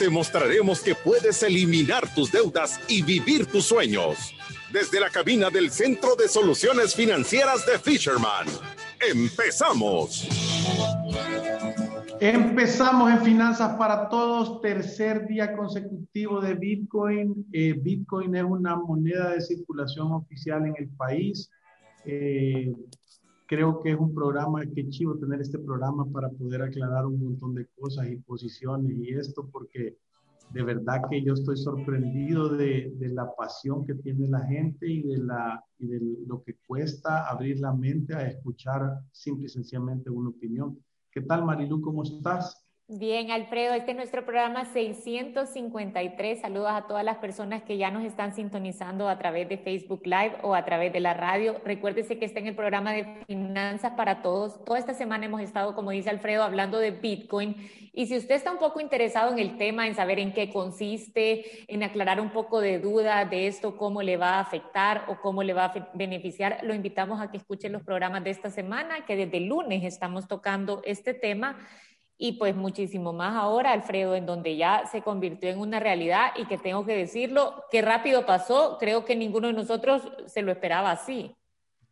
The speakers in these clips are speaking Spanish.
te mostraremos que puedes eliminar tus deudas y vivir tus sueños. Desde la cabina del Centro de Soluciones Financieras de Fisherman. ¡Empezamos! Empezamos en Finanzas para Todos, tercer día consecutivo de Bitcoin. Eh, Bitcoin es una moneda de circulación oficial en el país. Eh, creo que es un programa, que chivo tener este programa para poder aclarar un montón de cosas y posiciones y esto, porque de verdad que yo estoy sorprendido de, de la pasión que tiene la gente y de, la, y de lo que cuesta abrir la mente a escuchar simple y sencillamente una opinión. ¿Qué tal, Marilu? ¿Cómo estás? Bien, Alfredo, este es nuestro programa 653. Saludos a todas las personas que ya nos están sintonizando a través de Facebook Live o a través de la radio. Recuérdese que está en el programa de Finanzas para Todos. Toda esta semana hemos estado, como dice Alfredo, hablando de Bitcoin. Y si usted está un poco interesado en el tema, en saber en qué consiste, en aclarar un poco de duda de esto, cómo le va a afectar o cómo le va a beneficiar, lo invitamos a que escuche los programas de esta semana, que desde lunes estamos tocando este tema y pues muchísimo más ahora, Alfredo, en donde ya se convirtió en una realidad y que tengo que decirlo, qué rápido pasó, creo que ninguno de nosotros se lo esperaba así.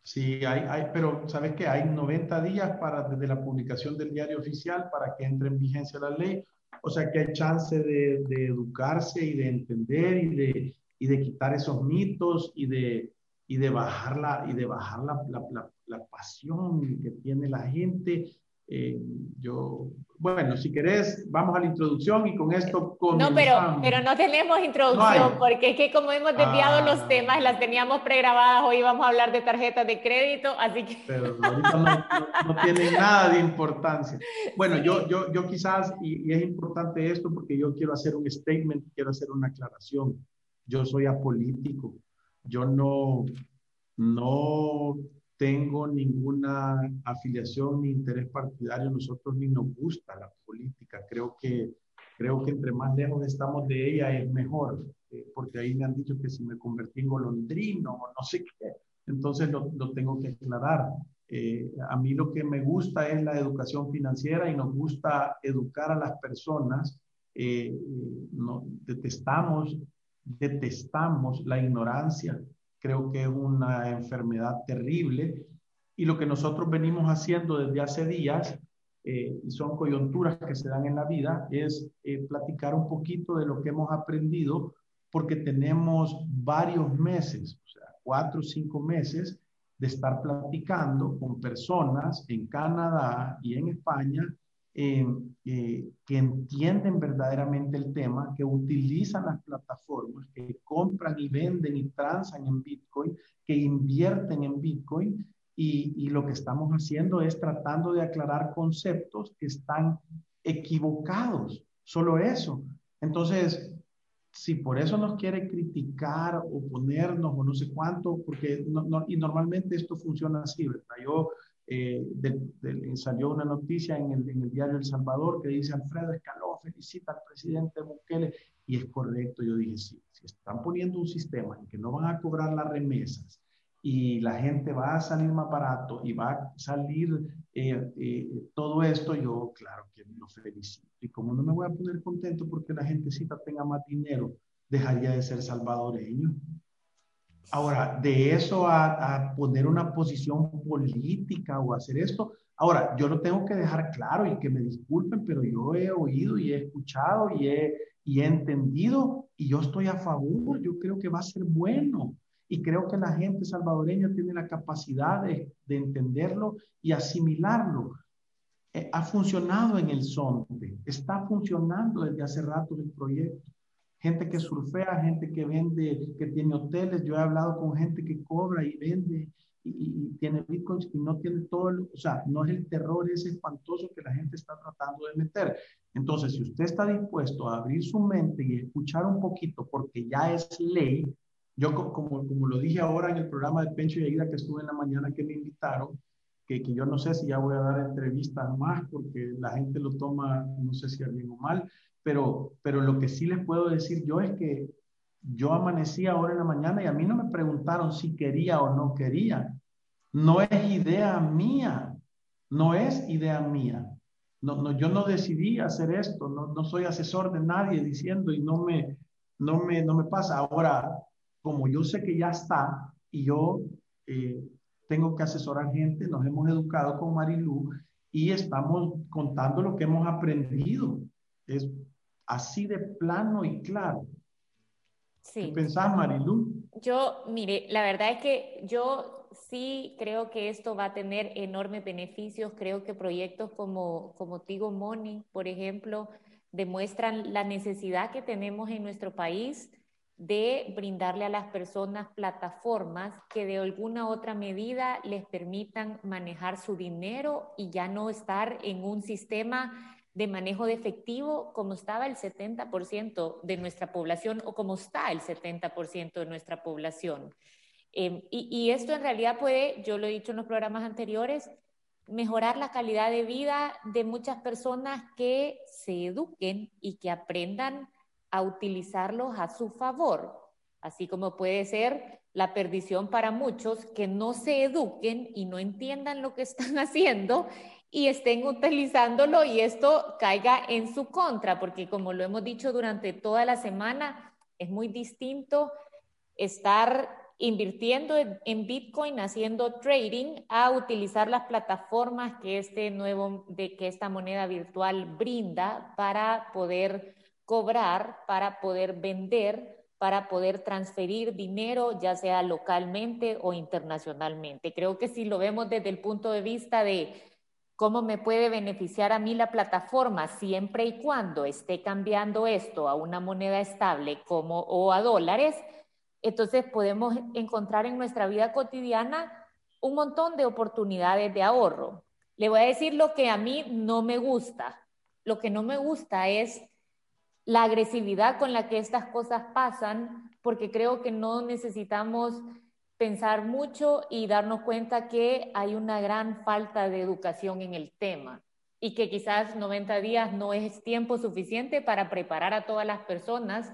Sí, hay, hay, pero sabes que hay 90 días para desde la publicación del diario oficial para que entre en vigencia la ley, o sea que hay chance de, educarse y de entender y de, y de quitar esos mitos y de, y de bajar la, y de bajar la, la pasión que tiene la gente eh, yo, bueno, si querés, vamos a la introducción y con esto comenzamos. No, pero, pero no tenemos introducción, porque es que como hemos desviado los ah. temas, las teníamos pregrabadas, hoy vamos a hablar de tarjetas de crédito, así que... Pero ahorita no, no, tiene nada de importancia. Bueno, yo, yo, yo quizás, y, y es importante esto porque yo quiero hacer un statement, quiero hacer una aclaración. Yo soy apolítico, yo no, no tengo ninguna afiliación ni interés partidario, nosotros ni nos gusta la política, creo que, creo que entre más lejos estamos de ella es mejor, eh, porque ahí me han dicho que si me convertí en golondrino o no sé qué, entonces lo, lo tengo que aclarar. Eh, a mí lo que me gusta es la educación financiera y nos gusta educar a las personas. Eh, no, detestamos, detestamos la ignorancia, creo que es una enfermedad terrible. Y lo que nosotros venimos haciendo desde hace días, eh, y son coyunturas que se dan en la vida, es eh, platicar un poquito de lo que hemos aprendido, porque tenemos varios meses, o sea, cuatro o cinco meses de estar platicando con personas en Canadá y en España eh, que entienden verdaderamente el tema, que utilizan las plataformas, que compran y venden y transan en Bitcoin, que invierten en Bitcoin. Y, y lo que estamos haciendo es tratando de aclarar conceptos que están equivocados. Solo eso. Entonces, si por eso nos quiere criticar o ponernos o no sé cuánto, porque no, y normalmente esto funciona así, ¿verdad? Yo eh, salió una noticia en el, en el, diario El Salvador que dice Alfredo Escaló felicita al presidente Bukele y es correcto, yo dije sí, si están poniendo un sistema en que no van a cobrar las remesas y la gente va a salir más barato y va a salir eh, eh, todo esto, yo claro que lo felicito. Y como no me voy a poner contento porque la gentecita tenga más dinero, dejaría de ser salvadoreño. Ahora, de eso a, poner una posición política o hacer esto, ahora, yo lo tengo que dejar claro y que me disculpen, pero yo he oído y he escuchado y he, y he entendido y yo estoy a favor, yo creo que va a ser bueno. Y creo que la gente salvadoreña tiene la capacidad de, de entenderlo y asimilarlo. Eh, ha funcionado en el SONTE, está funcionando desde hace rato el proyecto. Gente que surfea, gente que vende, que tiene hoteles. Yo he hablado con gente que cobra y vende y, tiene bitcoins y no tiene todo, o sea, no es el terror ese espantoso que la gente está tratando de meter. Entonces, si usted está dispuesto a abrir su mente y escuchar un poquito, porque ya es ley, yo como, como lo dije ahora en el programa de Pencho y Aida que estuve en la mañana que me invitaron, que, que, yo no sé si ya voy a dar entrevistas más porque la gente lo toma, no sé si bien o mal, pero, pero lo que sí les puedo decir yo es que yo amanecí ahora en la mañana y a mí no me preguntaron si quería o no quería. No es idea mía, no es idea mía. No, no, yo no decidí hacer esto, no, no soy asesor de nadie diciendo y no me, no me, no me pasa. Ahora, como yo sé que ya está y yo eh, tengo que asesorar gente, nos hemos educado con Marilu y estamos contando lo que hemos aprendido. Es así de plano y claro. Sí. ¿Qué pensás, Marilu? Yo, mire, la verdad es que yo sí creo que esto va a tener enormes beneficios. Creo que proyectos como, como Tigo Money, por ejemplo, demuestran la necesidad que tenemos en nuestro país de brindarle a las personas plataformas que de alguna otra medida les permitan manejar su dinero y ya no estar en un sistema de manejo de efectivo como estaba el 70% de nuestra población o como está el 70% de nuestra población. Em, y, y esto en realidad puede, yo lo he dicho en los programas anteriores, mejorar la calidad de vida de muchas personas que se eduquen y que aprendan a utilizarlos a su favor, así como puede ser la perdición para muchos que no se eduquen y no entiendan lo que están haciendo y estén utilizándolo y esto caiga en su contra, porque como lo hemos dicho durante toda la semana, es muy distinto estar invirtiendo en Bitcoin, haciendo trading, a utilizar las plataformas que este nuevo, de que esta moneda virtual brinda para poder cobrar, para poder vender, para poder transferir dinero, ya sea localmente o internacionalmente. Creo que si lo vemos desde el punto de vista de ¿Cómo me puede beneficiar a mí la plataforma siempre y cuando esté cambiando esto a una moneda estable como o a dólares? Entonces podemos encontrar en nuestra vida cotidiana un montón de oportunidades de ahorro. Le voy a decir lo que a mí no me gusta. Lo que no me gusta es la agresividad con la que estas cosas pasan, porque creo que no necesitamos pensar mucho y darnos cuenta que hay una gran falta de educación en el tema y que quizás 90 días no es tiempo suficiente para preparar a todas las personas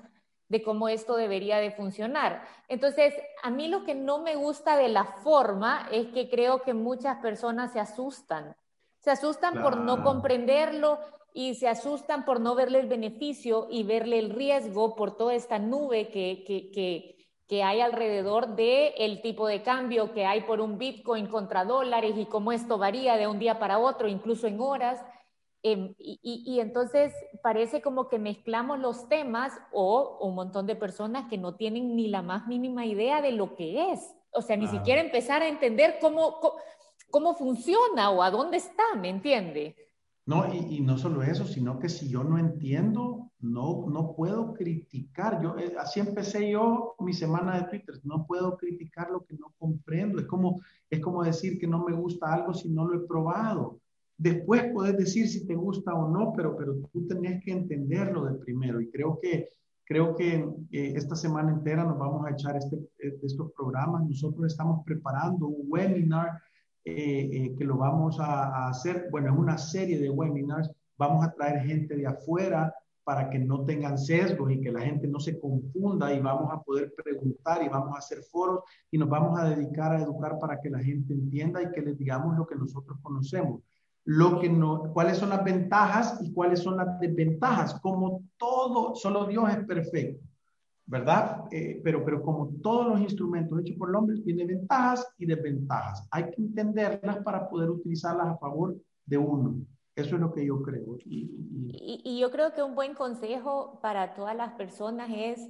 de cómo esto debería de funcionar. Entonces, a mí lo que no me gusta de la forma es que creo que muchas personas se asustan. Se asustan por no comprenderlo y se asustan por no verle el beneficio y verle el riesgo por toda esta nube que, que, que que hay alrededor de el tipo de cambio que hay por un Bitcoin contra dólares y cómo esto varía de un día para otro, incluso en horas. Em, y, entonces parece como que mezclamos los temas o un montón de personas que no tienen ni la más mínima idea de lo que es. O sea, ni siquiera empezar a entender cómo, cómo, cómo, funciona o a dónde está, ¿me entiende? No, y, y no solo eso, sino que si yo no entiendo, no, no puedo criticar. Yo, eh, así empecé yo mi semana de Twitter. No puedo criticar lo que no comprendo. Es como, es como decir que no me gusta algo si no lo he probado. Después puedes decir si te gusta o no, pero, pero tú tenés que entenderlo de primero. Y creo que, creo que eh, esta semana entera nos vamos a echar este, eh, estos programas. Nosotros estamos preparando un webinar que lo vamos a, a hacer. Bueno, es una serie de webinars. Vamos a traer gente de afuera para que no tengan sesgos y que la gente no se confunda y vamos a poder preguntar y vamos a hacer foros y nos vamos a dedicar a educar para que la gente entienda y que les digamos lo que nosotros conocemos. Lo que no, cuáles son las ventajas y cuáles son las desventajas. Como todo, solo Dios es perfecto, ¿verdad? Eh, pero, pero como todos los instrumentos hechos por el hombre, tiene ventajas y desventajas. Hay que entenderlas para poder utilizarlas a favor de uno. Eso es lo que yo creo. Y, yo creo que un buen consejo para todas las personas es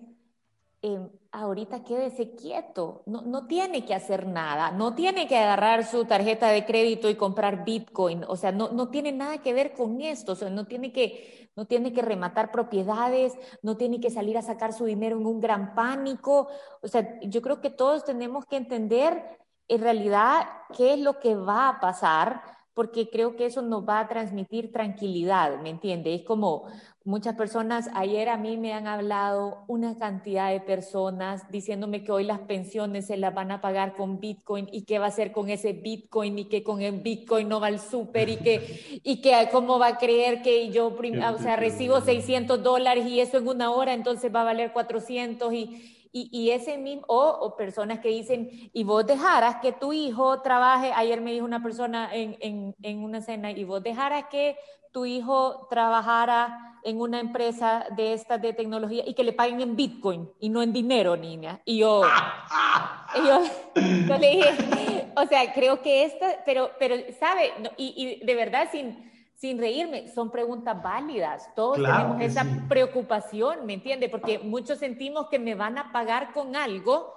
Em, ahorita quédese quieto, no, no, tiene que hacer nada, no tiene que agarrar su tarjeta de crédito y comprar Bitcoin, o sea, no, no tiene nada que ver con esto, o sea, no tiene, que, no tiene que rematar propiedades, no tiene que salir a sacar su dinero en un gran pánico, o sea, yo creo que todos tenemos que entender en realidad qué es lo que va a pasar porque creo que eso nos va a transmitir tranquilidad, ¿me entiende? Es como muchas personas, ayer a mí me han hablado una cantidad de personas diciéndome que hoy las pensiones se las van a pagar con Bitcoin y qué va a hacer con ese Bitcoin y que con el Bitcoin no va al súper y que, y que cómo va a creer que yo, o sea, recibo 600 dólares y eso en una hora entonces va a valer 400 y y, ese mismo, o, personas que dicen, y vos dejaras que tu hijo trabaje, ayer me dijo una persona en, en, en una cena, y vos dejaras que tu hijo trabajara en una empresa de estas de tecnología y que le paguen en Bitcoin y no en dinero, niña. Y yo, yo, yo, le dije, o sea, creo que esta, pero, pero, ¿sabe? y, y de verdad, sin sin reírme, son preguntas válidas. Todos tenemos esa preocupación, ¿me entiende? Porque muchos sentimos que me van a pagar con algo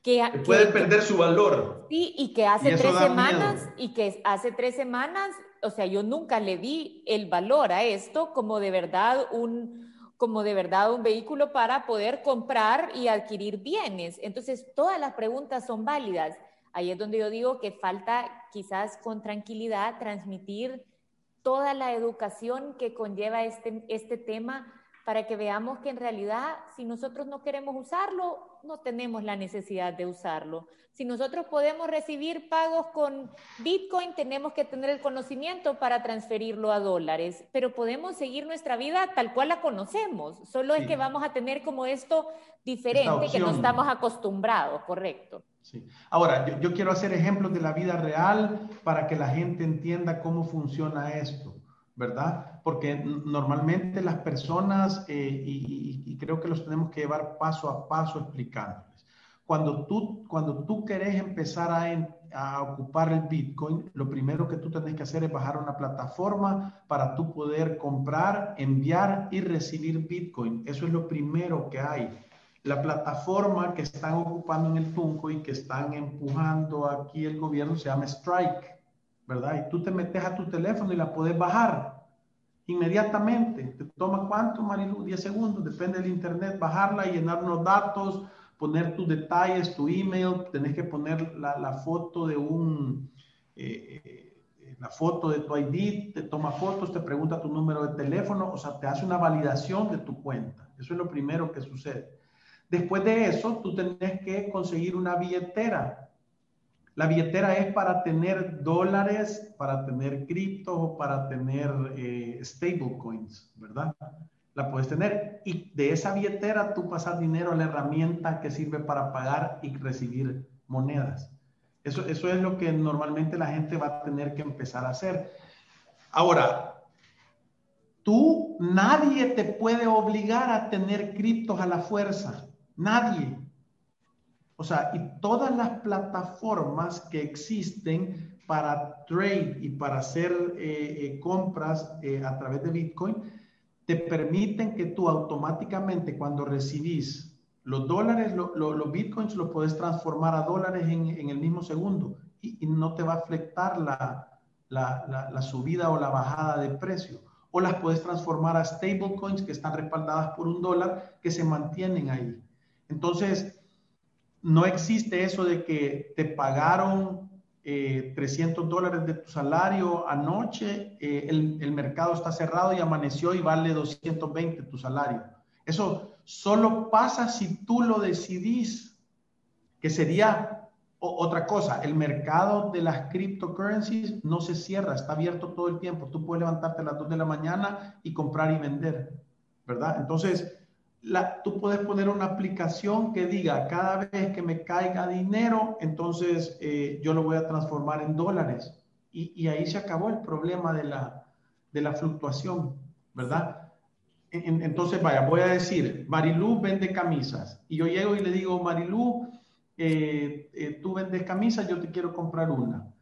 que, puede perder su valor. Sí, y que hace tres semanas, y que hace tres semanas, o sea, yo nunca le di el valor a esto como de verdad un, como de verdad un vehículo para poder comprar y adquirir bienes. Entonces, todas las preguntas son válidas. Ahí es donde yo digo que falta quizás con tranquilidad transmitir toda la educación que conlleva este, este tema para que veamos que en realidad si nosotros no queremos usarlo, no tenemos la necesidad de usarlo. Si nosotros podemos recibir pagos con Bitcoin, tenemos que tener el conocimiento para transferirlo a dólares, pero podemos seguir nuestra vida tal cual la conocemos, solo es que vamos a tener como esto diferente que no estamos acostumbrados, correcto. Ahora, yo, quiero hacer ejemplos de la vida real para que la gente entienda cómo funciona esto, ¿verdad? Porque normalmente las personas, eh, y, creo que los tenemos que llevar paso a paso explicándoles. Cuando tú, cuando tú querés empezar a, a ocupar el Bitcoin, lo primero que tú tenés que hacer es bajar una plataforma para tú poder comprar, enviar y recibir Bitcoin. Eso es lo primero que hay la plataforma que están ocupando en el Tunco y que están empujando aquí el gobierno se llama Strike, ¿verdad? Y tú te metes a tu teléfono y la puedes bajar inmediatamente. ¿Te toma cuánto, Marilu? 10 segundos, depende del internet, bajarla, llenar unos datos, poner tus detalles, tu email, tenés que poner la, foto de un... Eh, eh, la foto de tu ID, te toma fotos, te pregunta tu número de teléfono, o sea, te hace una validación de tu cuenta. Eso es lo primero que sucede. Después de eso, tú tenés que conseguir una billetera. La billetera es para tener dólares, para tener criptos para tener eh, stablecoins, ¿verdad? La puedes tener. Y de esa billetera tú pasas dinero a la herramienta que sirve para pagar y recibir monedas. Eso, eso es lo que normalmente la gente va a tener que empezar a hacer. Ahora, tú, nadie te puede obligar a tener criptos a la fuerza. Nadie. O sea, y todas las plataformas que existen para trade y para hacer eh, eh, compras eh, a través de Bitcoin, te permiten que tú automáticamente cuando recibís los dólares, los bitcoins los puedes transformar a dólares en, el mismo segundo y, no te va a afectar la, la, subida o la bajada de precio. O las puedes transformar a stablecoins que están respaldadas por un dólar que se mantienen ahí. Entonces, no existe eso de que te pagaron 300 eh, dólares de tu salario anoche, eh, el, mercado está cerrado y amaneció y vale 220 tu salario. Eso solo pasa si tú lo decidís, que sería otra cosa. El mercado de las cryptocurrencies no se cierra, está abierto todo el tiempo. Tú puedes levantarte a las 2 de la mañana y comprar y vender, ¿verdad? Entonces, tú puedes poner una aplicación que diga, cada vez que me caiga dinero, entonces eh, yo lo voy a transformar en dólares. Y, ahí se acabó el problema de la, de la fluctuación, ¿verdad? entonces, vaya, voy a decir, Marilú vende camisas. Y yo llego y le digo, Marilú, eh, eh, tú vendes camisas, yo te quiero comprar una.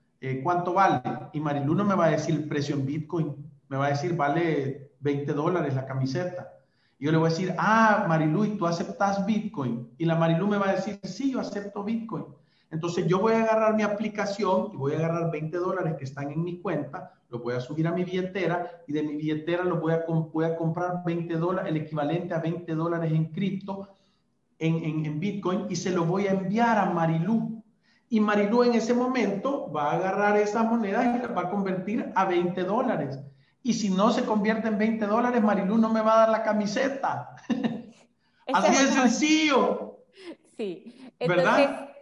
¿Cuánto vale? Y Marilú no me va a decir precio en Bitcoin, me va a decir, vale 20 dólares la camiseta. Yo le voy a decir, ah, Marilu, ¿y tú aceptas Bitcoin? Y la Marilu me va a decir, sí, yo acepto Bitcoin. Entonces yo voy a agarrar mi aplicación y voy a agarrar 20 dólares que están en mi cuenta, lo voy a subir a mi billetera y de mi billetera lo voy a, voy a comprar 20 dólares, el equivalente a 20 dólares en cripto, en, en, Bitcoin, y se lo voy a enviar a Marilu. Y Marilu en ese momento va a agarrar esas monedas y las va a convertir a 20 dólares. Y si no se convierte en 20 dólares, Marilu no me va a dar la camiseta. Así de sencillo. Sí. Entonces, ¿verdad?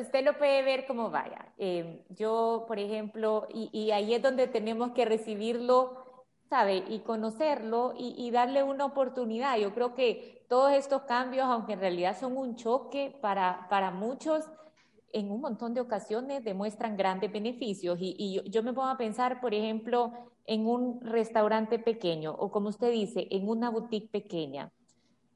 usted lo puede ver como vaya. Em, yo, por ejemplo, y, ahí es donde tenemos que recibirlo, ¿sabe? Y conocerlo y, darle una oportunidad. Yo creo que todos estos cambios, aunque en realidad son un choque para, para muchos, en un montón de ocasiones demuestran grandes beneficios. Y, yo, yo me pongo a pensar, por ejemplo, en un restaurante pequeño o como usted dice, en una boutique pequeña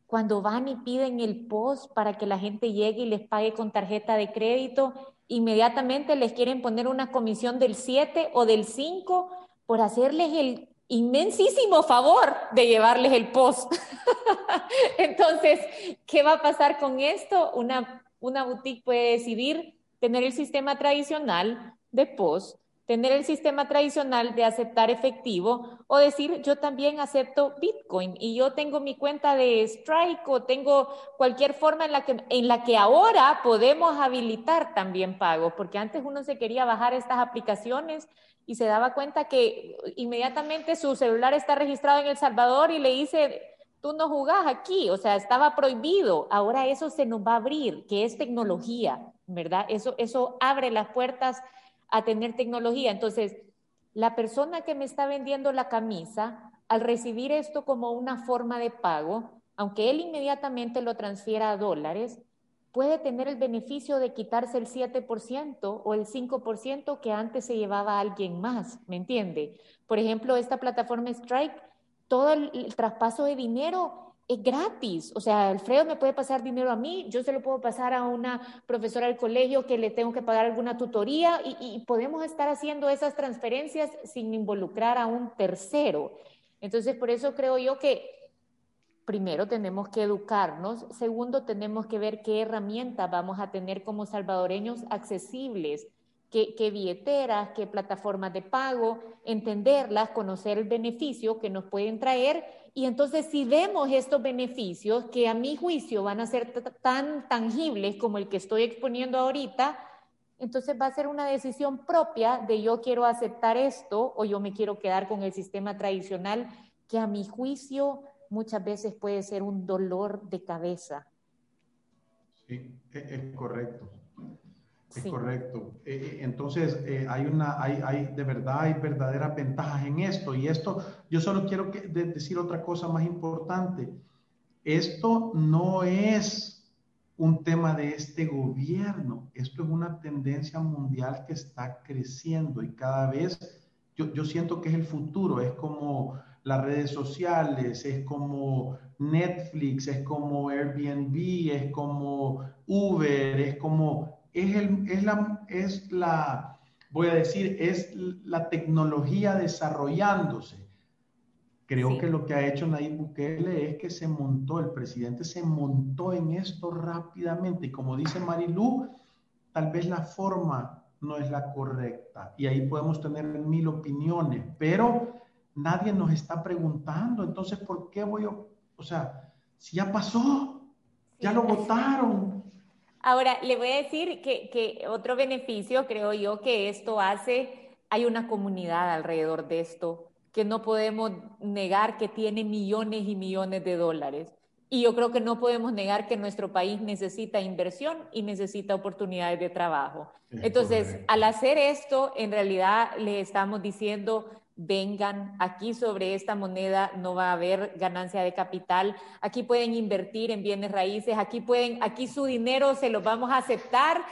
cuando van y piden el post para que la gente llegue y les pague con tarjeta de crédito, inmediatamente les quieren poner una comisión del 7 o del 5 por hacerles el inmensísimo favor de llevarles el post. Entonces, ¿qué va a pasar con esto? Una, una boutique puede decidir tener el sistema tradicional de post tener el sistema tradicional de aceptar efectivo o decir yo también acepto Bitcoin y yo tengo mi cuenta de Strike o tengo cualquier forma en la que, en la que ahora podemos habilitar también pagos, porque antes uno se quería bajar estas aplicaciones y se daba cuenta que inmediatamente su celular está registrado en El Salvador y le dice, tú no jugás aquí, o sea, estaba prohibido. Ahora eso se nos va a abrir, que es tecnología, ¿verdad? Eso, eso abre las puertas a tener tecnología. Entonces, la persona que me está vendiendo la camisa, al recibir esto como una forma de pago, aunque él inmediatamente lo transfiera a dólares, puede tener el beneficio de quitarse el 7% o el 5% que antes se llevaba alguien más, ¿me entiende? Por ejemplo, esta plataforma Strike, todo el, traspaso de dinero es gratis. O sea, Alfredo me puede pasar dinero a mí, yo se lo puedo pasar a una profesora del colegio que le tengo que pagar alguna tutoría y, podemos estar haciendo esas transferencias sin involucrar a un tercero. Entonces, por eso creo yo que primero tenemos que educarnos, segundo tenemos que ver qué herramientas vamos a tener como salvadoreños accesibles, qué, qué billeteras, qué plataformas de pago, entenderlas, conocer el beneficio que nos pueden traer y entonces si vemos estos beneficios que a mi juicio van a ser tan tangibles como el que estoy exponiendo ahorita, entonces va a ser una decisión propia de yo quiero aceptar esto o yo me quiero quedar con el sistema tradicional que a mi juicio muchas veces puede ser un dolor de cabeza. Sí, e-, es correcto. Correcto. Eh, eh, entonces, eh, hay una, hay, hay, de verdad, hay verdaderas ventajas en esto. Y esto, yo solo quiero decir otra cosa más importante. Esto no es un tema de este gobierno. Esto es una tendencia mundial que está creciendo y cada vez, yo, yo siento que es el futuro. Es como las redes sociales, es como Netflix, es como Airbnb, es como Uber, es como es, el, es, la, es la, voy a decir, es la tecnología desarrollándose. Creo que lo que ha hecho Nayib Bukele es que se montó, el presidente se montó en esto rápidamente. Y como dice Marilu, tal vez la forma no es la correcta. Y ahí podemos tener mil opiniones, pero nadie nos está preguntando. Entonces, ¿por qué voy a, o sea, si ya pasó, ya lo votaron, Ahora, le voy a decir que, otro beneficio, creo yo, que esto hace, hay una comunidad alrededor de esto que no podemos negar que tiene millones y millones de dólares. Y yo creo que no podemos negar que nuestro país necesita inversión y necesita oportunidades de trabajo. Entonces, al hacer esto, en realidad le estamos diciendo, vengan, aquí sobre esta moneda no va a haber ganancia de capital, aquí pueden invertir en bienes raíces, aquí pueden, aquí su dinero se lo vamos a aceptar.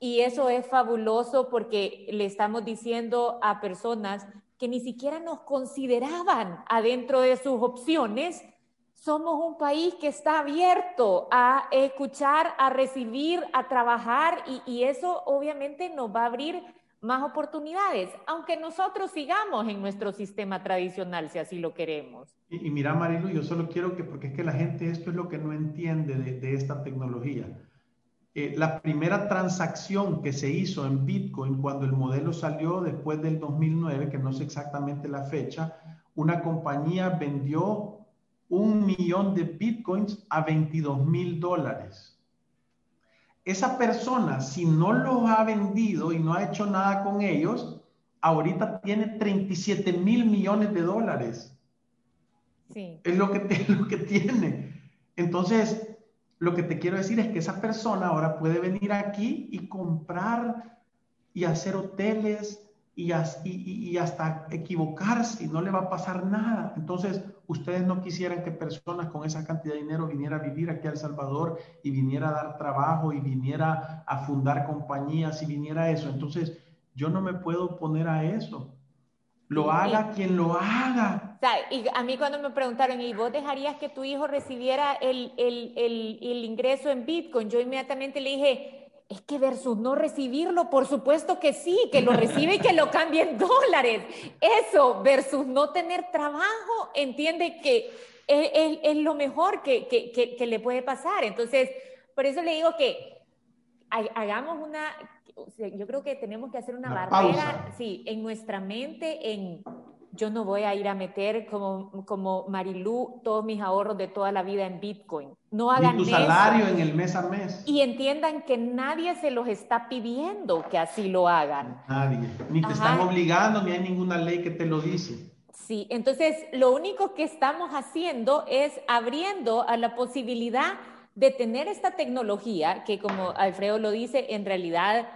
Y eso es fabuloso porque le estamos diciendo a personas que ni siquiera nos consideraban adentro de sus opciones, somos un país que está abierto a escuchar, a recibir, a trabajar y, y eso obviamente nos va a abrir más oportunidades, aunque nosotros sigamos en nuestro sistema tradicional, si así lo queremos. Y, mira, Marilu, yo solo quiero que, porque es que la gente esto es lo que no entiende de, esta tecnología. Eh, la primera transacción que se hizo en Bitcoin cuando el modelo salió después del 2009, que no sé exactamente la fecha, una compañía vendió un millón de Bitcoins a 22 mil dólares esa persona, si no los ha vendido y no ha hecho nada con ellos, ahorita tiene 37 mil millones de dólares. Sí. Es lo que, lo que tiene. Entonces, lo que te quiero decir es que esa persona ahora puede venir aquí y comprar y hacer hoteles y, y, hasta equivocarse y no le va a pasar nada. Entonces, ustedes no quisieran que personas con esa cantidad de dinero viniera a vivir aquí a El Salvador y viniera a dar trabajo y viniera a fundar compañías y viniera a eso. Entonces, yo no me puedo poner a eso. Lo haga quien lo haga. y a mí cuando me preguntaron, ¿y vos dejarías que tu hijo recibiera el, el, el, el ingreso en Bitcoin? Yo inmediatamente le dije, es que versus no recibirlo, por supuesto que sí, que lo recibe y que lo cambie en dólares. Eso versus no tener trabajo, entiende que es, lo mejor que, que, le puede pasar. Entonces, por eso le digo que hagamos una, yo creo que tenemos que hacer una, barrera, sí, en nuestra mente, en yo no voy a ir a meter como, como Marilú todos mis ahorros de toda la vida en Bitcoin. No hagan Ni tu salario en el mes a mes. Y entiendan que nadie se los está pidiendo que así lo hagan. Nadie. Ni te están obligando, ni hay ninguna ley que te lo dice. Sí, entonces lo único que estamos haciendo es abriendo a la posibilidad de tener esta tecnología que como Alfredo lo dice, en realidad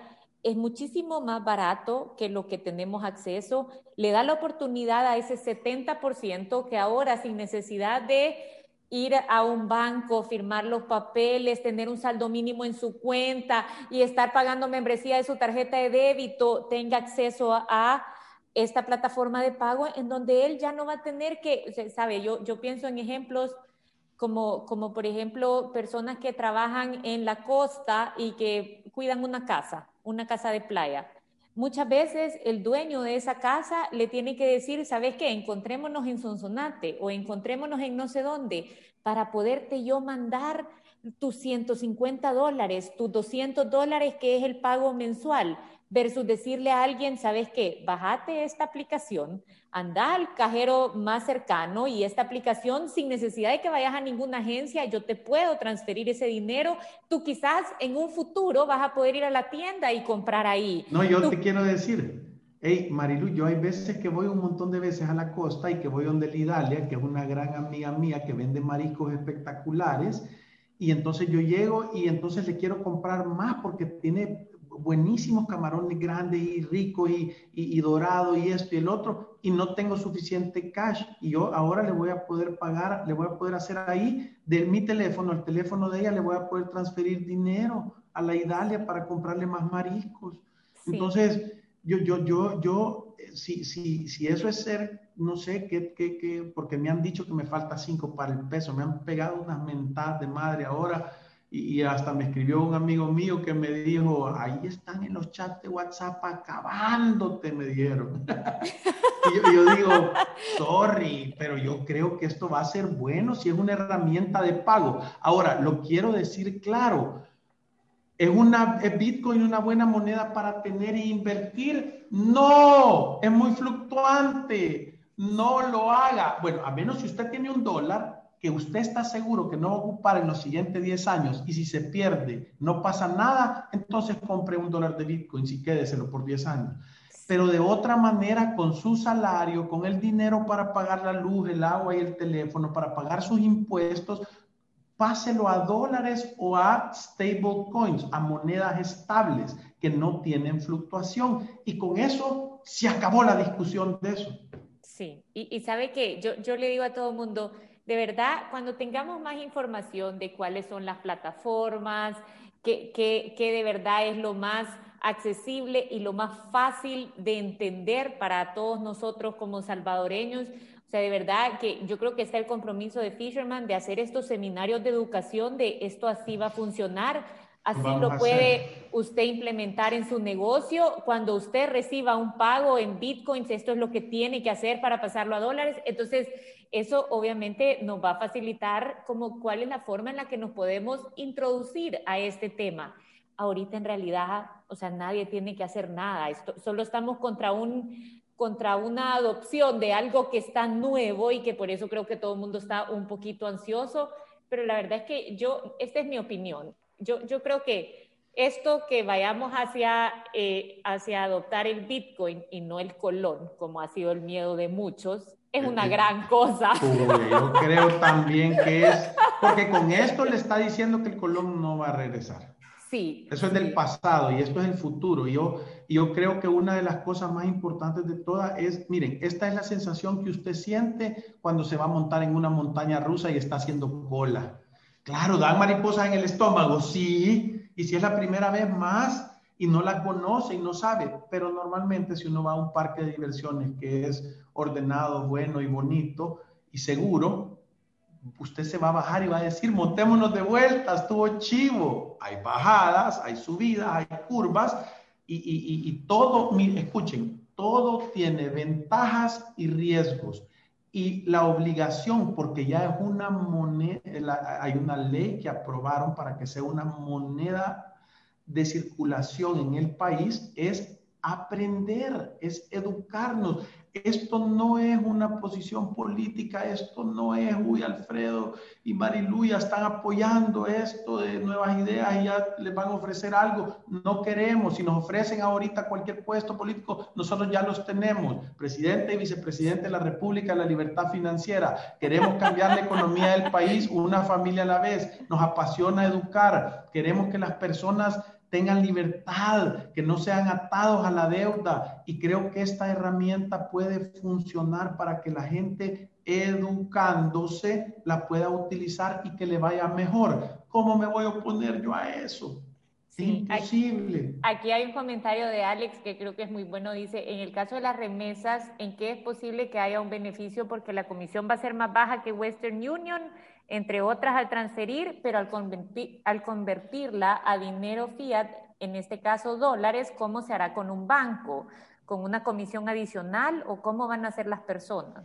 es muchísimo más barato que lo que tenemos acceso, le da la oportunidad a ese 70% que ahora sin necesidad de ir a un banco, firmar los papeles, tener un saldo mínimo en su cuenta y estar pagando membresía de su tarjeta de débito, tenga acceso a, esta plataforma de pago en donde él ya no va a tener que, sabe, yo, yo pienso en ejemplos como, como por ejemplo personas que trabajan en la costa y que cuidan una casa una casa de playa. Muchas veces el dueño de esa casa le tiene que decir, ¿sabes qué? Encontrémonos en Sonsonate o encontrémonos en no sé dónde para poderte yo mandar tus 150 dólares, tus 200 dólares que es el pago mensual versus decirle a alguien, ¿sabes qué? Bájate esta aplicación, anda al cajero más cercano y esta aplicación sin necesidad de que vayas a ninguna agencia, yo te puedo transferir ese dinero. Tú quizás en un futuro vas a poder ir a la tienda y comprar ahí. No, yo te quiero decir, hey Marilu, yo hay veces que voy un montón de veces a la costa y que voy donde Lidalia, que es una gran amiga mía que vende mariscos espectaculares. Y entonces yo llego y entonces le quiero comprar más porque tiene buenísimos camarones grandes y ricos y, y, dorado y esto y el otro, y no tengo suficiente cash. Y yo ahora le voy a poder pagar, le voy a poder hacer ahí de mi teléfono, el teléfono de ella, le voy a poder transferir dinero a la Idalia para comprarle más mariscos. Entonces, yo, yo, yo, yo, si, si, si eso es ser, no sé, qué, qué, qué, porque me han dicho que me falta cinco para el peso, me han pegado unas mentadas de madre ahora y, hasta me escribió un amigo mío que me dijo, ahí están en los chats de WhatsApp acabándote, me dijeron. y yo, digo, sorry, pero yo creo que esto va a ser bueno si es una herramienta de pago. Ahora, lo quiero decir claro, ¿es, una, ¿es Bitcoin una buena moneda para tener e invertir? No, es muy fluctuante. No lo haga. Bueno, a menos si usted tiene un dólar, que usted está seguro que no va a ocupar en los siguientes 10 años y si se pierde no pasa nada, entonces compre un dólar de Bitcoin y quédeselo por 10 años. Pero de otra manera, con su salario, con el dinero para pagar la luz, el agua y el teléfono, para pagar sus impuestos, páselo a dólares o a stable coins, a monedas estables que no tienen fluctuación. Y con eso se acabó la discusión de eso. Sí, y, sabe que yo, yo le digo a todo el mundo, de verdad, cuando tengamos más información de cuáles son las plataformas, que, de verdad es lo más accesible y lo más fácil de entender para todos nosotros como salvadoreños. O sea, de verdad que yo creo que está el compromiso de Fisherman de hacer estos seminarios de educación, de esto así va a funcionar Así lo puede usted implementar en su negocio. Cuando usted reciba un pago en bitcoins, esto es lo que tiene que hacer para pasarlo a dólares. Entonces, eso obviamente nos va a facilitar como cuál es la forma en la que nos podemos introducir a este tema. Ahorita en realidad, o sea, nadie tiene que hacer nada. Esto, solo estamos contra un contra una adopción de algo que está nuevo y que por eso creo que todo el mundo está un poquito ansioso, pero la verdad es que yo, esta es mi opinión, yo, yo creo que esto que vayamos hacia, eh, hacia adoptar el Bitcoin y no el colón, como ha sido el miedo de muchos, es una eh, gran cosa. yo creo también que es, porque con esto le está diciendo que el colón no va a regresar. Sí. Eso es del pasado y esto es el futuro. Yo, yo creo que una de las cosas más importantes de todas es, miren, esta es la sensación que usted siente cuando se va a montar en una montaña rusa y está haciendo cola. Claro, dan mariposas en el estómago, sí, y si es la primera vez más y no la conoce y no sabe, pero normalmente si uno va a un parque de diversiones que es ordenado, bueno y bonito y seguro, usted se va a bajar y va a decir, montémonos de vuelta, estuvo chivo. Hay bajadas, hay subidas, hay curvas y, y, y, y todo, escuchen, todo tiene ventajas y riesgos y la obligación, porque ya es una moneda, hay una ley que aprobaron para que sea una moneda de circulación en el país, es aprender, es educarnos. Esto no es una posición política, esto no es, uy, Alfredo y Marilu ya están apoyando esto de nuevas ideas y ya les van a ofrecer algo. No queremos, si nos ofrecen ahorita cualquier puesto político, nosotros ya los tenemos. Presidente y vicepresidente de la República, la libertad financiera. Queremos cambiar la economía del país, una familia a la vez. Nos apasiona educar. Queremos que las personas tengan libertad, que no sean atados a la deuda. Y creo que esta herramienta puede funcionar para que la gente educándose la pueda utilizar y que le vaya mejor. ¿Cómo me voy a oponer yo a eso? Imposible. Aquí, hay un comentario de Alex que creo que es muy bueno. Dice, en el caso de las remesas, ¿en qué es posible que haya un beneficio? Porque la comisión va a ser más baja que Western Union entre otras al transferir, pero al, al convertirla a dinero fiat, en este caso dólares, ¿cómo se hará con un banco? ¿Con una comisión adicional o cómo van a ser las personas?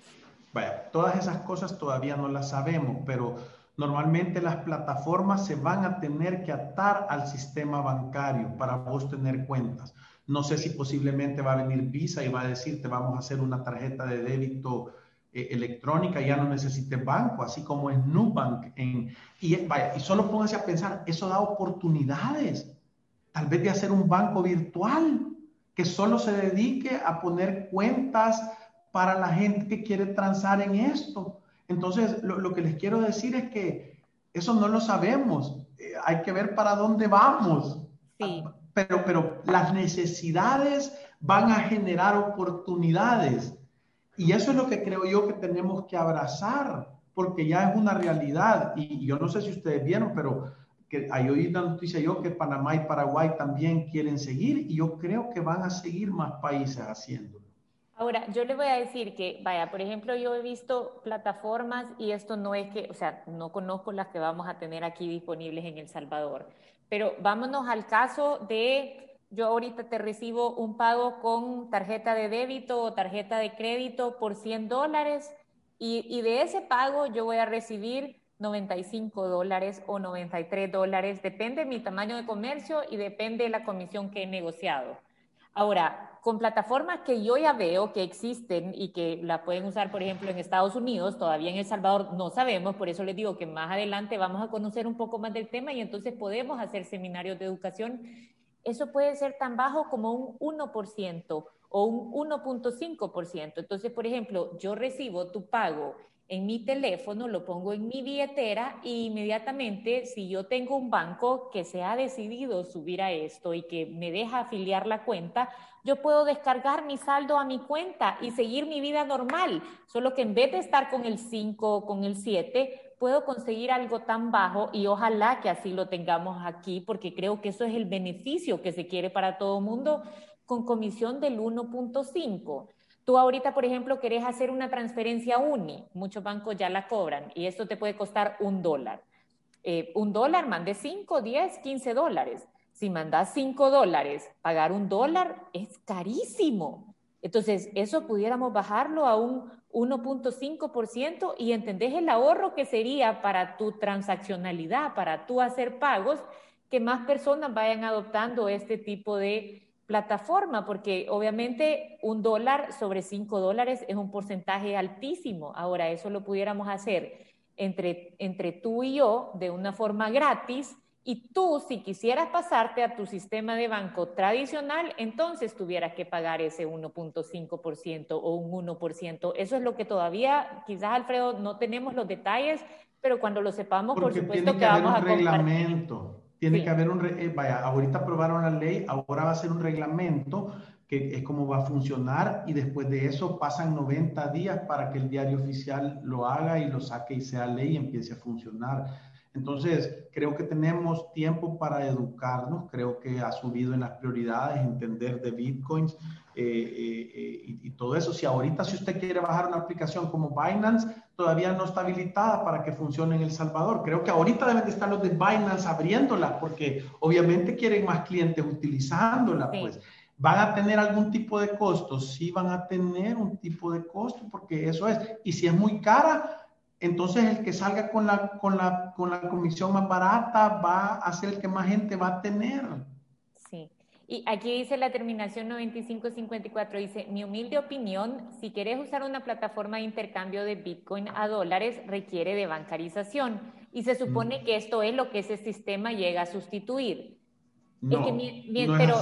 Todas esas cosas todavía no las sabemos, pero normalmente las plataformas se van a tener que atar al sistema bancario para vos tener cuentas. No sé si posiblemente va a venir Visa y va a decir, te vamos a hacer una tarjeta de débito eh, electrónica, ya no necesite banco, así como es Nubank. En, y, y solo pónganse a pensar, eso da oportunidades, tal vez de hacer un banco virtual que solo se dedique a poner cuentas para la gente que quiere transar en esto. Entonces, lo, lo que les quiero decir es que eso no lo sabemos, eh, hay que ver para dónde vamos. Sí. Pero, pero las necesidades van a generar oportunidades. Y eso es lo que creo yo que tenemos que abrazar, porque ya es una realidad. Y yo no sé si ustedes vieron, pero que hay oído la noticia yo que Panamá y Paraguay también quieren seguir y yo creo que van a seguir más países haciéndolo. Ahora, yo le voy a decir que, vaya, por ejemplo, yo he visto plataformas y esto no es que, o sea, no conozco las que vamos a tener aquí disponibles en El Salvador, pero vámonos al caso de yo ahorita te recibo un pago con tarjeta de débito o tarjeta de crédito por 100 dólares y, de ese pago yo voy a recibir 95 dólares o 93 dólares, depende de mi tamaño de comercio y depende de la comisión que he negociado. Ahora, con plataformas que yo ya veo que existen y que la pueden usar, por ejemplo, en Estados Unidos, todavía en El Salvador no sabemos, por eso les digo que más adelante vamos a conocer un poco más del tema y entonces podemos hacer seminarios de educación eso puede ser tan bajo como un 1% o un 1.5%. Entonces, por ejemplo, yo recibo tu pago en mi teléfono, lo pongo en mi billetera e inmediatamente, si yo tengo un banco que se ha decidido subir a esto y que me deja afiliar la cuenta, yo puedo descargar mi saldo a mi cuenta y seguir mi vida normal, solo que en vez de estar con el 5 o con el 7, puedo conseguir algo tan bajo y ojalá que así lo tengamos aquí, porque creo que eso es el beneficio que se quiere para todo mundo con comisión del 1.5. Tú ahorita, por ejemplo, querés hacer una transferencia UNI, muchos bancos ya la cobran y esto te puede costar un dólar. eh, un dólar, mande 5, 10, 15 dólares. Si mandas 5 dólares, pagar un dólar es carísimo. Entonces, eso pudiéramos bajarlo a un 1.5% y entendés el ahorro que sería para tu transaccionalidad, para tú hacer pagos, que más personas vayan adoptando este tipo de plataforma, porque obviamente un dólar sobre 5 dólares es un porcentaje altísimo. Ahora, eso lo pudiéramos hacer entre, entre tú y yo de una forma gratis y tú, si quisieras pasarte a tu sistema de banco tradicional, entonces tuvieras que pagar ese 1.5% o un 1%. Eso es lo que todavía, quizás Alfredo, no tenemos los detalles, pero cuando lo sepamos, por supuesto que, vamos a compartir. Tiene que haber un, eh, vaya, ahorita aprobaron la ley, ahora va a ser un reglamento que es como va a funcionar y después de eso pasan 90 días para que el diario oficial lo haga y lo saque y sea ley y empiece a funcionar. Entonces, creo que tenemos tiempo para educarnos, creo que ha subido en las prioridades, entender de bitcoins eh, eh, y, todo eso. Si ahorita, si usted quiere bajar una aplicación como Binance, todavía no está habilitada para que funcione en El Salvador. Creo que ahorita deben de estar los de Binance abriéndola porque obviamente quieren más clientes utilizándola, pues. ¿Van a tener algún tipo de costo? Sí van a tener un tipo de costo porque eso es. Y si es muy cara, entonces el que salga con la, con la, con la comisión más barata va a ser el que más gente va a tener. Sí. Y aquí dice la terminación 9554, dice, mi humilde opinión, si quieres usar una plataforma de intercambio de Bitcoin a dólares, requiere de bancarización. Y se supone mm. que esto es lo que ese sistema llega a sustituir. No, pero,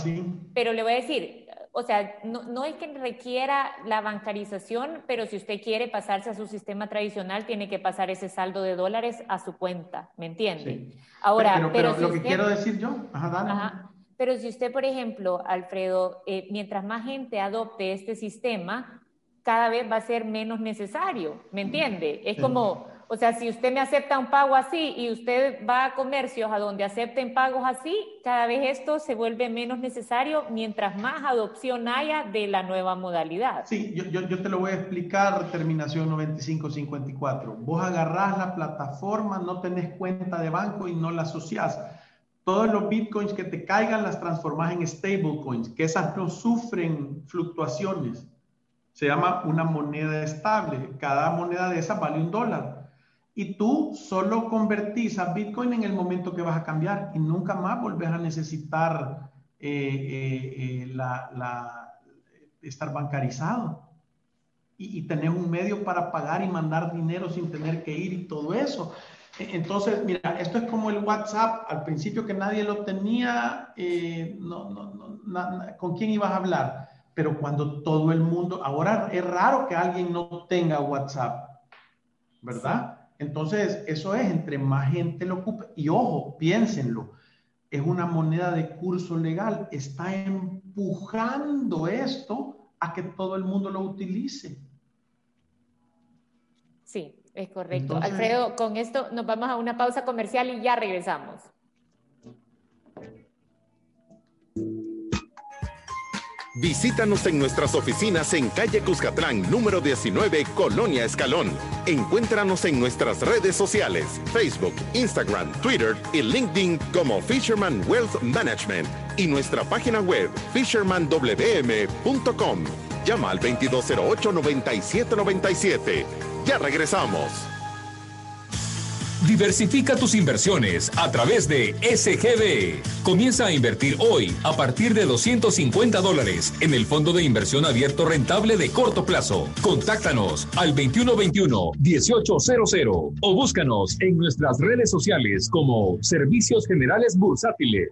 pero le voy a decir, o sea, no, es que requiera la bancarización, pero si usted quiere pasarse a su sistema tradicional, tiene que pasar ese saldo de dólares a su cuenta, ¿me entiende? Ahora, pero, lo que quiero decir yo, ajá, dale. Pero si usted, por ejemplo, Alfredo, eh, mientras más gente adopte este sistema, cada vez va a ser menos necesario, ¿me entiende? Es como o sea, si usted me acepta un pago así y usted va a comercios a donde acepten pagos así, cada vez esto se vuelve menos necesario mientras más adopción haya de la nueva modalidad. Sí, yo, yo, yo te lo voy a explicar, terminación 9554. Vos agarrás la plataforma, no tenés cuenta de banco y no la asociás. Todos los bitcoins que te caigan las transformas en stablecoins, que esas no sufren fluctuaciones. Se llama una moneda estable. Cada moneda de esas vale un dólar y tú solo convertís a Bitcoin en el momento que vas a cambiar y nunca más volvés a necesitar eh, eh, eh, la, estar bancarizado y, y, tener un medio para pagar y mandar dinero sin tener que ir y todo eso. Entonces, mira, esto es como el WhatsApp, al principio que nadie lo tenía, no, no, no, ¿con quién ibas a hablar? Pero cuando todo el mundo, ahora es raro que alguien no tenga WhatsApp, ¿verdad? Entonces, eso es, entre más gente lo ocupe, y ojo, piénsenlo, es una moneda de curso legal, está empujando esto a que todo el mundo lo utilice. Sí, es correcto. Alfredo, con esto nos vamos a una pausa comercial y ya regresamos. Visítanos en nuestras oficinas en calle Cuscatlán, número 19, Colonia Escalón. Encuéntranos en nuestras redes sociales, Facebook, Instagram, Twitter y LinkedIn como Fisherman Wealth Management y nuestra página web fishermanwm.com. Llama al 2208-9797. Ya regresamos. Diversifica tus inversiones a través de SGB. Comienza a invertir hoy a partir de 250 dólares en el Fondo de Inversión Abierto Rentable de corto plazo. Contáctanos al 2121-1800 o búscanos en nuestras redes sociales como Servicios Generales Bursátiles.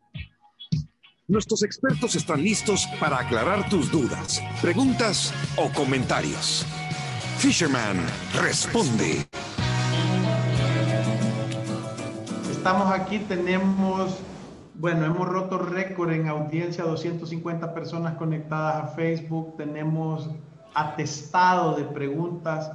Nuestros expertos están listos para aclarar tus dudas, preguntas o comentarios. Fisherman responde. estamos aquí, tenemos, bueno, hemos roto récord en audiencia, 250 personas conectadas a Facebook, tenemos atestado de preguntas.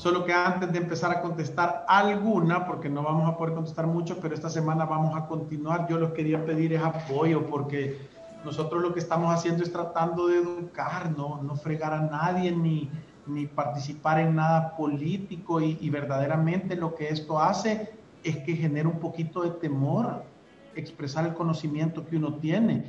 Solo que antes de empezar a contestar alguna, porque no vamos a poder contestar mucho, pero esta semana vamos a continuar, yo les quería pedir es apoyo, porque nosotros lo que estamos haciendo es tratando de educar, no, no fregar a nadie ni, ni participar en nada político y, verdaderamente lo que esto hace es que genera un poquito de temor expresar el conocimiento que uno tiene.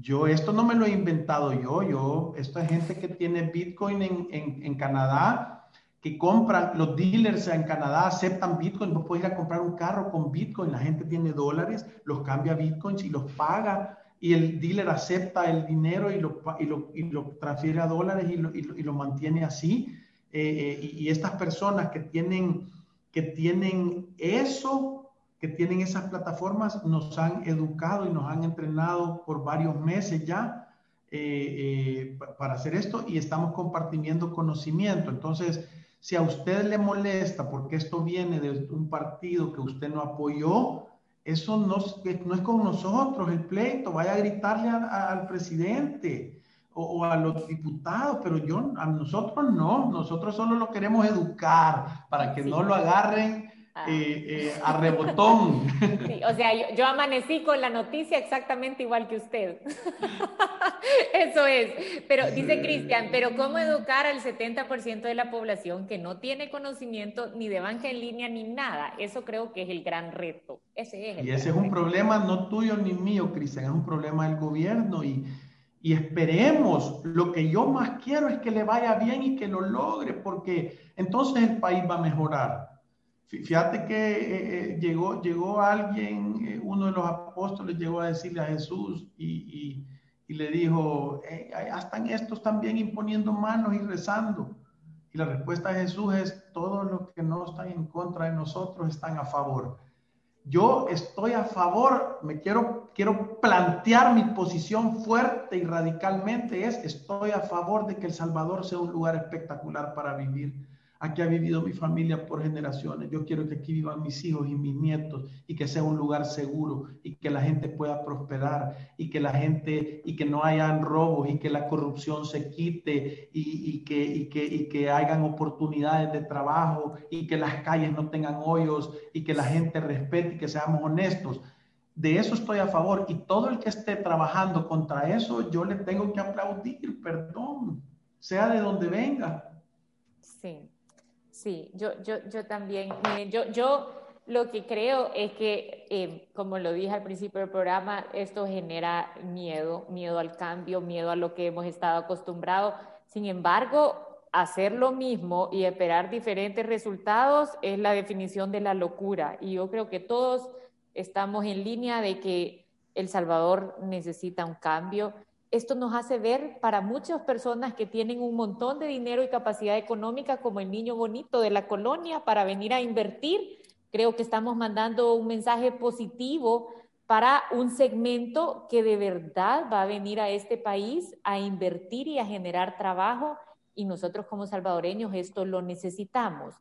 Yo esto no me lo he inventado yo, yo, esto es gente que tiene Bitcoin en, en Canadá, que compran, los dealers en Canadá aceptan Bitcoin, vos puedes ir a comprar un carro con Bitcoin, la gente tiene dólares, los cambia a Bitcoins y los paga y el dealer acepta el dinero y lo, y lo, y lo transfiere a dólares y lo, y lo, y lo mantiene así. Eh, eh, y estas personas que tienen, que tienen eso, que tienen esas plataformas, nos han educado y nos han entrenado por varios meses ya eh, para hacer esto y estamos compartiendo conocimiento. Entonces, si a usted le molesta porque esto viene de un partido que usted no apoyó, eso no, no es con nosotros el pleito, vaya a gritarle al presidente o, a los diputados, pero yo, a nosotros no, nosotros solo lo queremos educar para que no lo agarren Ah. Eh, eh, a rebotón. Sí, o sea, yo, yo, amanecí con la noticia exactamente igual que usted. Eso es. Pero dice Cristian, pero ¿cómo educar al 70% de la población que no tiene conocimiento ni de banca en línea ni nada? Eso creo que es el gran reto. Ese es y ese es un problema no tuyo ni mío, Cristian, es un problema del gobierno y, y esperemos, lo que yo más quiero es que le vaya bien y que lo logre, porque entonces el país va a mejorar. Fíjate que eh, eh, llegó, llegó alguien, eh, uno de los apóstoles llegó a decirle a Jesús y, y, le dijo, en estos también imponiendo manos y rezando. Y la respuesta de Jesús es, todos los que no están en contra de nosotros están a favor. Yo estoy a favor, me quiero, quiero plantear mi posición fuerte y radicalmente es, estoy a favor de que El Salvador sea un lugar espectacular para vivir Aquí ha vivido mi familia por generaciones. Yo quiero que aquí vivan mis hijos y mis nietos y que sea un lugar seguro y que la gente pueda prosperar y que la gente y que no hayan robos y que la corrupción se quite y, que, y, que, y que hayan oportunidades de trabajo y que las calles no tengan hoyos y que la gente respete y que seamos honestos. De eso estoy a favor y todo el que esté trabajando contra eso, yo le tengo que aplaudir, perdón, sea de donde venga. Sí. Sí, yo, yo, yo también. Yo, yo lo que creo es que, eh, como lo dije al principio del programa, esto genera miedo, miedo al cambio, miedo a lo que hemos estado acostumbrados. Sin embargo, hacer lo mismo y esperar diferentes resultados es la definición de la locura. Y yo creo que todos estamos en línea de que El Salvador necesita un cambio esto nos hace ver para muchas personas que tienen un montón de dinero y capacidad económica, como el niño bonito de la colonia, para venir a invertir. Creo que estamos mandando un mensaje positivo para un segmento que de verdad va a venir a este país a invertir y a generar trabajo y nosotros como salvadoreños esto lo necesitamos.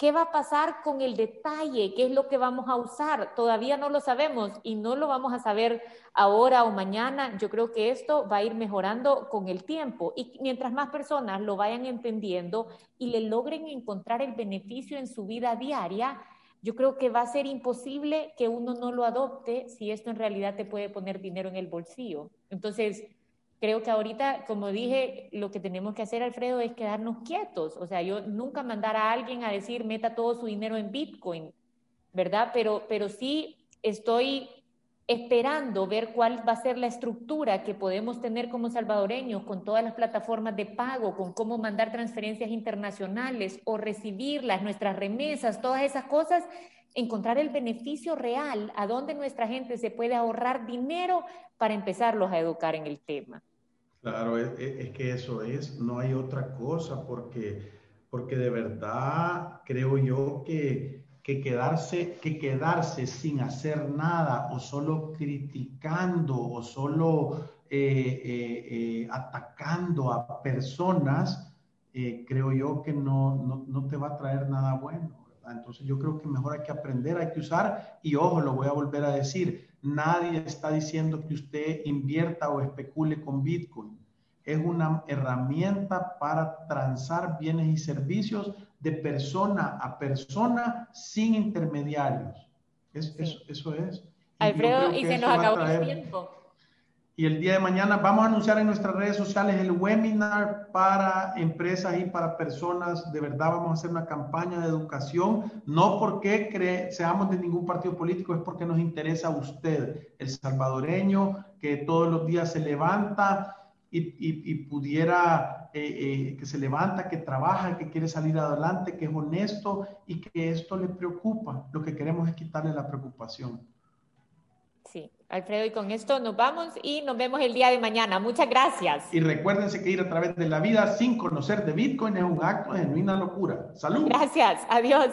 ¿Qué va a pasar con el detalle? ¿Qué es lo que vamos a usar? Todavía no lo sabemos y no lo vamos a saber ahora o mañana. Yo creo que esto va a ir mejorando con el tiempo y mientras más personas lo vayan entendiendo y le logren encontrar el beneficio en su vida diaria, yo creo que va a ser imposible que uno no lo adopte si esto en realidad te puede poner dinero en el bolsillo. Entonces, creo que ahorita, como dije, lo que tenemos que hacer, Alfredo, es quedarnos quietos. O sea, yo nunca mandar a alguien a decir, meta todo su dinero en Bitcoin, ¿verdad? Pero, pero sí estoy esperando ver cuál va a ser la estructura que podemos tener como salvadoreños con todas las plataformas de pago, con cómo mandar transferencias internacionales o recibirlas, nuestras remesas, todas esas cosas, encontrar el beneficio real, a dónde nuestra gente se puede ahorrar dinero para empezarlos a educar en el tema. Claro, es, que eso es, no hay otra cosa, porque, porque de verdad creo yo que, que, quedarse, que quedarse sin hacer nada o solo criticando o solo eh, eh, eh, atacando a personas, creo yo que no, no, no, te va a traer nada bueno. Entonces yo creo que mejor hay que aprender, hay que usar y ojo, lo voy a volver a decir, nadie está diciendo que usted invierta o especule con Bitcoin. Es una herramienta para transar bienes y servicios de persona a persona sin intermediarios. Eso es. Alfredo, y, se nos acabó el tiempo. Y el día de mañana vamos a anunciar en nuestras redes sociales el webinar para empresas y para personas. De verdad vamos a hacer una campaña de educación, no porque seamos de ningún partido político, es porque nos interesa a usted, el salvadoreño que todos los días se levanta y, pudiera, eh, eh, que se levanta, que trabaja, que quiere salir adelante, que es honesto y que esto le preocupa. Lo que queremos es quitarle la preocupación. Sí, Alfredo, y con esto nos vamos y nos vemos el día de mañana. Muchas gracias. Y recuérdense que ir a través de la vida sin conocer de Bitcoin es un acto de genuina locura. Salud. Gracias, adiós.